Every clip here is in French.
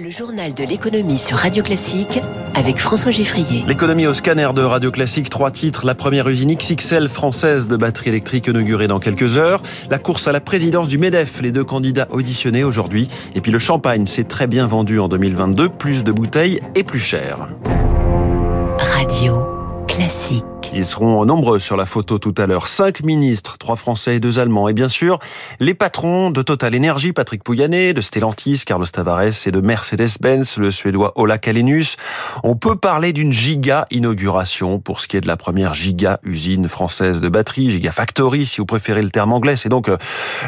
Le journal de l'économie sur Radio Classique avec François Giffrier. L'économie au scanner de Radio Classique, trois titres. La première usine XXL française de batterie électrique inaugurée dans quelques heures. La course à la présidence du MEDEF, les deux candidats auditionnés aujourd'hui. Et puis le champagne s'est très bien vendu en 2022, plus de bouteilles et plus cher. Radio Classique. Ils seront nombreux sur la photo tout à l'heure. Cinq ministres, trois Français et deux Allemands. Et bien sûr, les patrons de Total Energy, Patrick Pouyanné, de Stellantis, Carlos Tavares et de Mercedes-Benz, le Suédois Ola Kalenius. On peut parler d'une giga inauguration pour ce qui est de la première giga usine française de batterie, giga factory si vous préférez le terme anglais. C'est donc euh,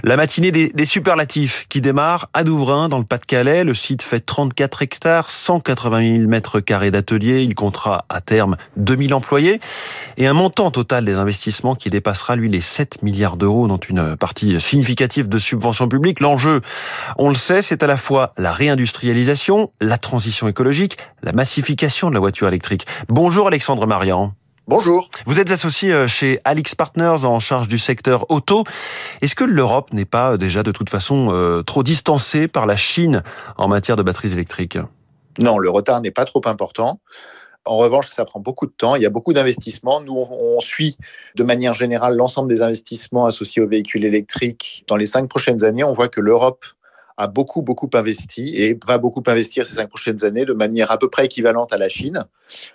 la matinée des, superlatifs qui démarre à Douvrin dans le Pas-de-Calais. Le site fait 34 hectares, 180 000 mètres carrés d'atelier. Il comptera à terme 2000 employés et un montant total des investissements qui dépassera lui les 7 milliards d'euros, dont une partie significative de subventions publiques. L'enjeu, on le sait, c'est à la fois la réindustrialisation, la transition écologique, la massification de la voiture électrique. Bonjour Alexandre Marian. Bonjour. Vous êtes associé euh, chez Alix Partners en charge du secteur auto. Est-ce que l'Europe n'est pas déjà de toute façon euh, trop distancée par la Chine en matière de batteries électriques? Non, le retard n'est pas trop important. En revanche, ça prend beaucoup de temps. Il y a beaucoup d'investissements. Nous, on suit de manière générale l'ensemble des investissements associés aux véhicules électriques. Dans les cinq prochaines années, on voit que l'Europe a beaucoup, beaucoup investi et va beaucoup investir ces cinq prochaines années de manière à peu près équivalente à la Chine.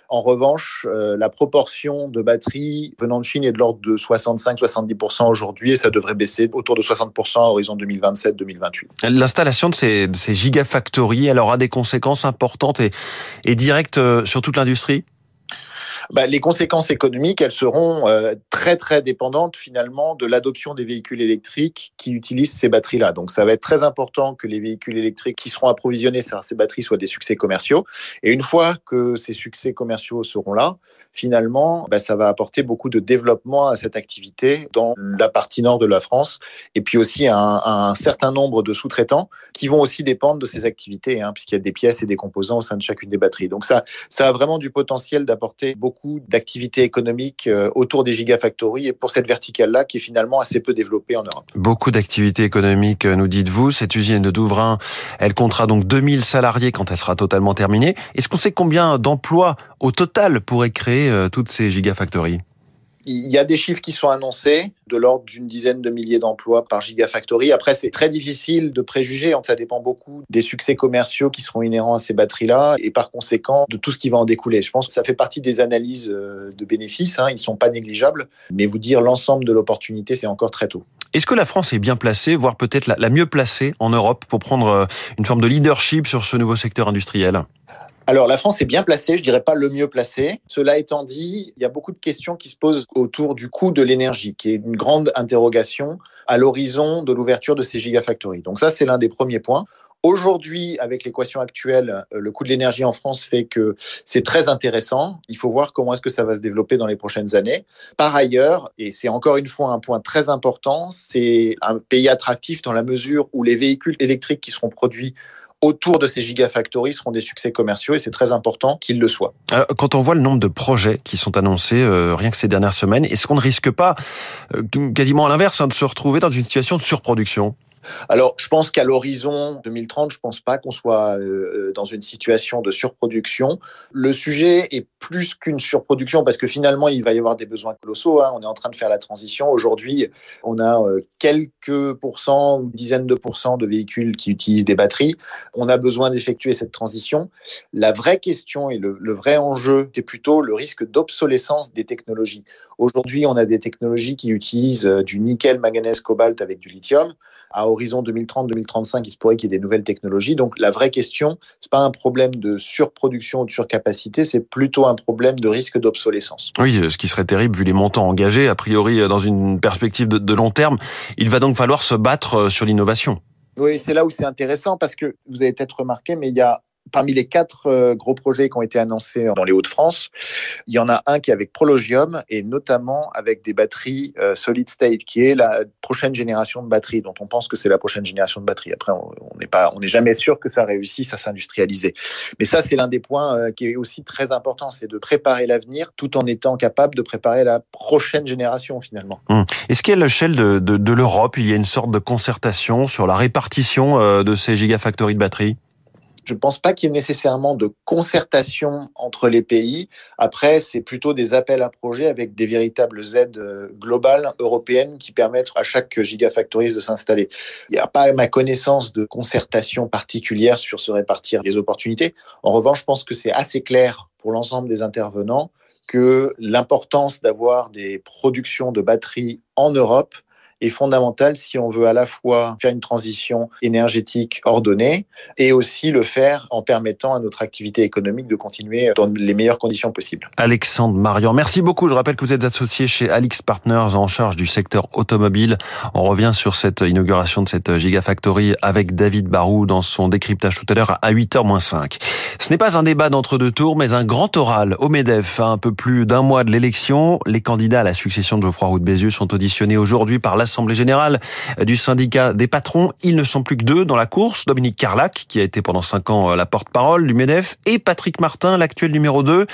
En revanche, euh, la proportion de batteries venant de Chine est de l'ordre de 65-70% aujourd'hui et ça devrait baisser autour de 60% à horizon 2027-2028. L'installation de ces, ces gigafactories, elle aura des conséquences importantes et, et directes euh, sur toute l'industrie? Bah, les conséquences économiques, elles seront euh, très très dépendantes finalement de l'adoption des véhicules électriques qui utilisent ces batteries-là. Donc ça va être très important que les véhicules électriques qui seront approvisionnés par ces batteries soient des succès commerciaux. Et une fois que ces succès commerciaux seront là, finalement, bah, ça va apporter beaucoup de développement à cette activité dans la partie nord de la France et puis aussi un, un certain nombre de sous-traitants qui vont aussi dépendre de ces activités, hein, puisqu'il y a des pièces et des composants au sein de chacune des batteries. Donc ça, ça a vraiment du potentiel d'apporter beaucoup beaucoup d'activités économiques euh, autour des gigafactories et pour cette verticale-là qui est finalement assez peu développée en Europe. Beaucoup d'activités économiques, euh, nous dites-vous. Cette usine de Douvrin, elle comptera donc 2000 salariés quand elle sera totalement terminée. Est-ce qu'on sait combien d'emplois au total pourraient créer euh, toutes ces gigafactories? Il y a des chiffres qui sont annoncés, de l'ordre d'une dizaine de milliers d'emplois par Gigafactory. Après, c'est très difficile de préjuger. Ça dépend beaucoup des succès commerciaux qui seront inhérents à ces batteries-là et par conséquent de tout ce qui va en découler. Je pense que ça fait partie des analyses euh, de bénéfices. Hein. Ils ne sont pas négligeables. Mais vous dire l'ensemble de l'opportunité, c'est encore très tôt. Est-ce que la France est bien placée, voire peut-être la mieux placée en Europe pour prendre euh, une forme de leadership sur ce nouveau secteur industriel? Alors la France est bien placée, je dirais pas le mieux placé. Cela étant dit, il y a beaucoup de questions qui se posent autour du coût de l'énergie, qui est une grande interrogation à l'horizon de l'ouverture de ces gigafactories. Donc ça, c'est l'un des premiers points. Aujourd'hui, avec l'équation actuelle, euh, le coût de l'énergie en France fait que c'est très intéressant. Il faut voir comment est-ce que ça va se développer dans les prochaines années. Par ailleurs, et c'est encore une fois un point très important, c'est un pays attractif dans la mesure où les véhicules électriques qui seront produits autour de ces gigafactories seront des succès commerciaux et c'est très important qu'ils le soient. Alors, quand on voit le nombre de projets qui sont annoncés euh, rien que ces dernières semaines, est-ce qu'on ne risque pas, euh, quasiment à l'inverse, hein, de se retrouver dans une situation de surproduction? Alors, je pense qu'à l'horizon 2030, je ne pense pas qu'on soit euh, dans une situation de surproduction. Le sujet est plus qu'une surproduction parce que finalement, il va y avoir des besoins colossaux. Hein. On est en train de faire la transition. Aujourd'hui, on a euh, quelques pourcents ou dizaines de pourcents de véhicules qui utilisent des batteries. On a besoin d'effectuer cette transition. La vraie question et le, le vrai enjeu, c'est plutôt le risque d'obsolescence des technologies. Aujourd'hui, on a des technologies qui utilisent euh, du nickel, manganèse, cobalt avec du lithium. À horizon 2030-2035, il se pourrait qu'il y ait des nouvelles technologies. Donc la vraie question, c'est pas un problème de surproduction ou de surcapacité, c'est plutôt un problème de risque d'obsolescence. Oui, ce qui serait terrible vu les montants engagés, a priori dans une perspective de, de long terme. Il va donc falloir se battre euh, sur l'innovation. Oui, c'est là où c'est intéressant parce que vous avez peut-être remarqué, mais il y a parmi les quatre euh, gros projets qui ont été annoncés dans les Hauts-de-France, il y en a un qui est avec Prologium et notamment avec des batteries euh, solid state, qui est la prochaine génération de batteries, dont on pense que c'est la prochaine génération de batteries. Après, on n'est jamais sûr que ça réussisse à s'industrialiser. Mais ça, c'est l'un des points euh, qui est aussi très important, c'est de préparer l'avenir tout en étant capable de préparer la prochaine génération finalement. Hum. Est-ce qu'à l'échelle de, de l'Europe, il y a une sorte de concertation sur la répartition de ces gigafactories de batteries? Je ne pense pas qu'il y ait nécessairement de concertation entre les pays. Après, c'est plutôt des appels à projets avec des véritables aides euh, globales européennes qui permettent à chaque gigafactory de s'installer. Il n'y a pas, à ma connaissance, de concertation particulière sur se répartir les opportunités. En revanche, je pense que c'est assez clair pour l'ensemble des intervenants que l'importance d'avoir des productions de batteries en Europe est fondamentale si on veut à la fois faire une transition énergétique ordonnée et aussi le faire en permettant à notre activité économique de continuer dans les meilleures conditions possibles. Alexandre Marian, merci beaucoup. Je rappelle que vous êtes associé chez Alix Partners en charge du secteur automobile. On revient sur cette inauguration de cette Gigafactory avec David Barou dans son décryptage tout à l'heure à 8h-5. Ce n'est pas un débat d'entre-deux tours, mais un grand oral au MEDEF. À un peu plus d'un mois de l'élection, les candidats à la succession de Geoffroy Roux de Bézieux sont auditionnés aujourd'hui par la l'Assemblée générale du syndicat des patrons. Ils ne sont plus que deux dans la course. Dominique Carlac, qui a été pendant cinq ans la porte-parole du MEDEF, et Patrick Martin, l'actuel numéro 2.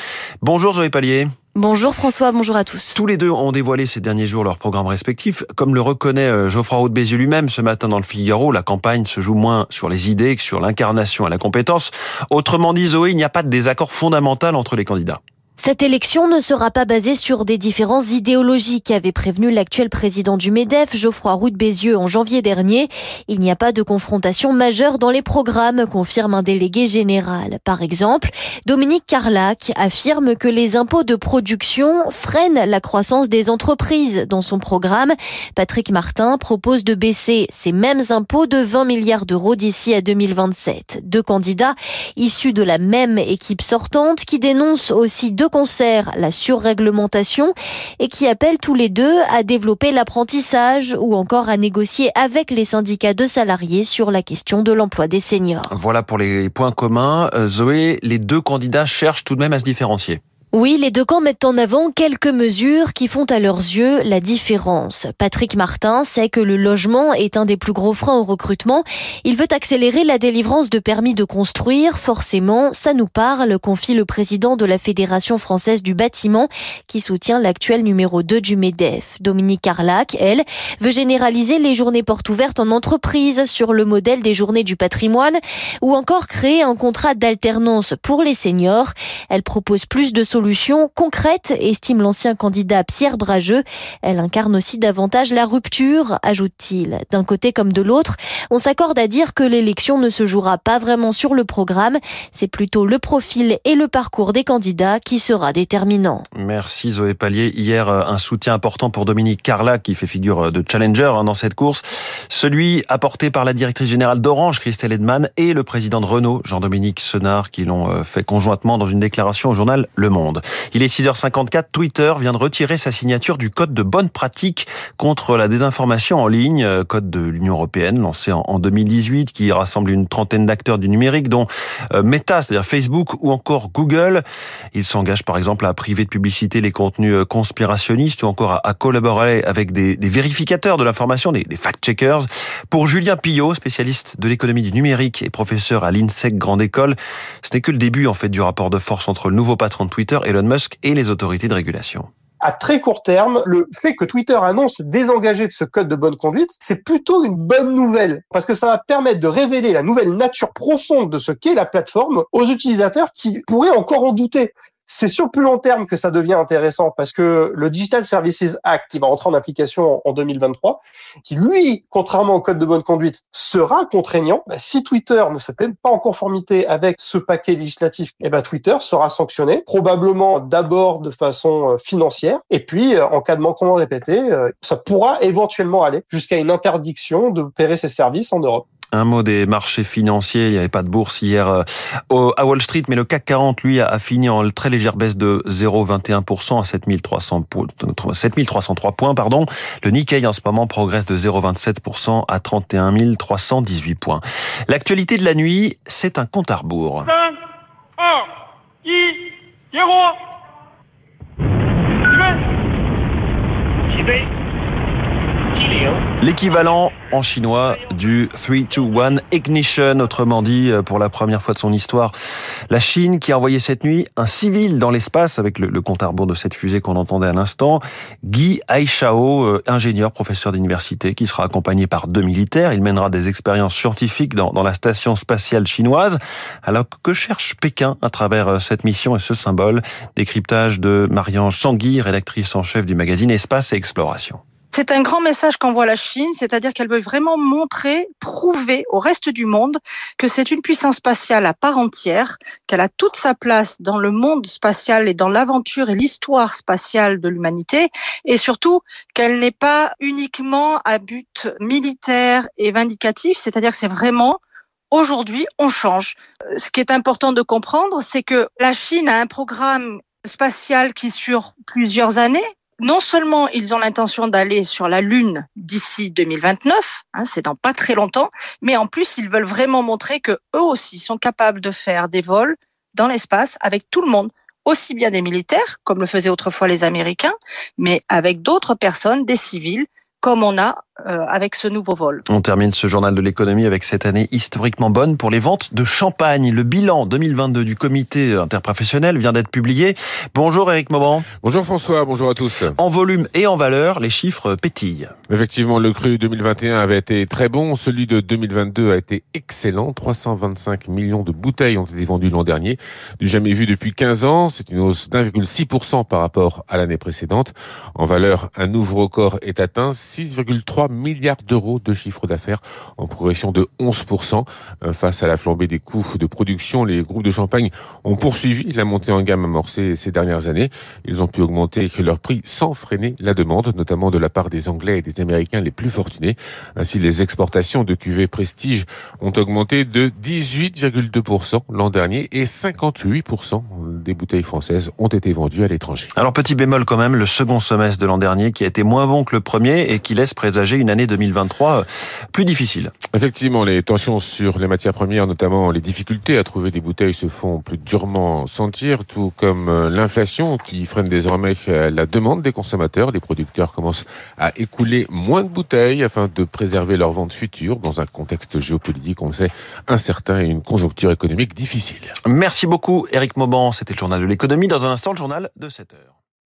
Bonjour Zoé Pallier. Bonjour François, bonjour à tous. Tous les deux ont dévoilé ces derniers jours leurs programmes respectifs. Comme le reconnaît euh, Geoffroy Roux de Bézieux lui-même ce matin dans le Figaro, la campagne se joue moins sur les idées que sur l'incarnation et la compétence. Autrement dit, Zoé, il n'y a pas de désaccord fondamental entre les candidats. Cette élection ne sera pas basée sur des différences idéologiques, avait prévenu l'actuel président du MEDEF, Geoffroy Roux de Bézieux, en janvier dernier. Il n'y a pas de confrontation majeure dans les programmes, confirme un délégué général. Par exemple, Dominique Carlac affirme que les impôts de production freinent la croissance des entreprises. Dans son programme, Patrick Martin propose de baisser ces mêmes impôts de 20 milliards d'euros d'ici à 2027. Deux candidats issus de la même équipe sortante qui dénoncent aussi concert la surréglementation et qui appellent tous les deux à développer l'apprentissage ou encore à négocier avec les syndicats de salariés sur la question de l'emploi des seniors. Voilà pour les points communs. Euh, Zoé, les deux candidats cherchent tout de même à se différencier. Oui, les deux camps mettent en avant quelques mesures qui font à leurs yeux la différence. Patrick Martin sait que le logement est un des plus gros freins au recrutement. Il veut accélérer la délivrance de permis de construire. Forcément, ça nous parle, confie le président de la Fédération française du bâtiment qui soutient l'actuel numéro 2 du MEDEF. Dominique Carlac, elle, veut généraliser les journées portes ouvertes en entreprise sur le modèle des journées du patrimoine ou encore créer un contrat d'alternance pour les seniors. Elle propose plus de solutions concrète, estime l'ancien candidat Pierre Brageux. Elle incarne aussi davantage la rupture, ajoute-t-il. D'un côté comme de l'autre, on s'accorde à dire que l'élection ne se jouera pas vraiment sur le programme. C'est plutôt le profil et le parcours des candidats qui sera déterminant. Merci Zoé Pallier. Hier, un soutien important pour Dominique Carla qui fait figure de challenger hein, dans cette course. Celui apporté par la directrice générale d'Orange, Christelle Edman, et le président de Renault, Jean-Dominique Senard, qui l'ont euh, fait conjointement dans une déclaration au journal Le Monde. Il est 6h54, Twitter vient de retirer sa signature du code de bonne pratique contre la désinformation en ligne, euh, code de l'Union européenne lancé en 2018 qui rassemble une trentaine d'acteurs du numérique dont euh, Meta, c'est-à-dire Facebook ou encore Google. Il s'engage par exemple à priver de publicité les contenus euh, conspirationnistes ou encore à, collaborer avec des, vérificateurs de l'information, des, fact-checkers. Pour Julien Pillot, spécialiste de l'économie du numérique et professeur à l'INSEC Grande École, ce n'est que le début en fait du rapport de force entre le nouveau patron de Twitter Elon Musk et les autorités de régulation à très court terme, le fait que Twitter annonce désengager de ce code de bonne conduite, c'est plutôt une bonne nouvelle parce que ça va permettre de révéler la nouvelle nature profonde de ce qu'est la plateforme aux utilisateurs qui pourraient encore en douter. C'est sur plus long terme que ça devient intéressant parce que le Digital Services Act, qui va entrer en application en 2023, qui lui, contrairement au code de bonne conduite, sera contraignant. Bah, si Twitter ne s'est pas en conformité avec ce paquet législatif, eh ben Twitter sera sanctionné, probablement d'abord de façon euh, financière, et puis euh, en cas de manquement répété, euh, ça pourra éventuellement aller jusqu'à une interdiction de d'opérer ses services en Europe. Un mot des marchés financiers. Il n'y avait pas de bourse hier euh, à Wall Street, mais le CAC 40, lui, a fini en très légère baisse de 0,21% à 7300, 7303 points. Pardon. Le Nikkei, en ce moment, progresse de 0,27% à 31 318 points. L'actualité de la nuit, c'est un compte à rebours. 5, 1, 0. L'équivalent en chinois du 3-2-1 ignition, autrement dit, euh, pour la première fois de son histoire, la Chine qui a envoyé cette nuit un civil dans l'espace avec le, compte à rebours de cette fusée qu'on entendait à l'instant, Guy Aishao, euh, ingénieur, professeur d'université, qui sera accompagné par deux militaires. Il mènera des expériences scientifiques dans, la station spatiale chinoise. Alors que cherche Pékin à travers euh, cette mission et ce symbole? Décryptage de Marianne Sangui, rédactrice en chef du magazine Espace et Exploration. C'est un grand message qu'envoie la Chine, c'est-à-dire qu'elle veut vraiment montrer, prouver au reste du monde que c'est une puissance spatiale à part entière, qu'elle a toute sa place dans le monde spatial et dans l'aventure et l'histoire spatiale de l'humanité, et surtout qu'elle n'est pas uniquement à but militaire et vindicatif, c'est-à-dire que c'est vraiment aujourd'hui, on change. Ce qui est important de comprendre, c'est que la Chine a un programme spatial qui sur plusieurs années non seulement ils ont l'intention d'aller sur la Lune d'ici 2029, hein, c'est dans pas très longtemps, mais en plus ils veulent vraiment montrer que eux aussi sont capables de faire des vols dans l'espace avec tout le monde, aussi bien des militaires, comme le faisaient autrefois les Américains, mais avec d'autres personnes, des civils, comme on a avec ce nouveau vol. On termine ce journal de l'économie avec cette année historiquement bonne pour les ventes de champagne. Le bilan 2022 du comité interprofessionnel vient d'être publié. Bonjour Eric Mauban. Bonjour François, bonjour à tous. En volume et en valeur, les chiffres pétillent. Effectivement, le cru 2021 avait été très bon, celui de 2022 a été excellent. 325 millions de bouteilles ont été vendues l'an dernier, du jamais vu depuis 15 ans. C'est une hausse d'1,6% par rapport à l'année précédente. En valeur, un nouveau record est atteint, 6,3 milliards d'euros de chiffre d'affaires en progression de 11%. Euh, face à la flambée des coûts de production, les groupes de champagne ont poursuivi la montée en gamme amorcée ces dernières années. Ils ont pu augmenter leur prix sans freiner la demande, notamment de la part des Anglais et des Américains les plus fortunés. Ainsi, les exportations de cuvées Prestige ont augmenté de 18,2% l'an dernier et 58% des bouteilles françaises ont été vendues à l'étranger. Alors petit bémol quand même, le second semestre de l'an dernier qui a été moins bon que le premier et qui laisse présager une année 2023 euh, plus difficile. Effectivement, les tensions sur les matières premières, notamment les difficultés à trouver des bouteilles, se font plus durement sentir, tout comme euh, l'inflation qui freine désormais euh, la demande des consommateurs. Les producteurs commencent à écouler moins de bouteilles afin de préserver leur vente future dans un contexte géopolitique, on le sait, incertain et une conjoncture économique difficile. Merci beaucoup, Eric Mauban. C'était le journal de l'économie. Dans un instant, le journal de 7 heures.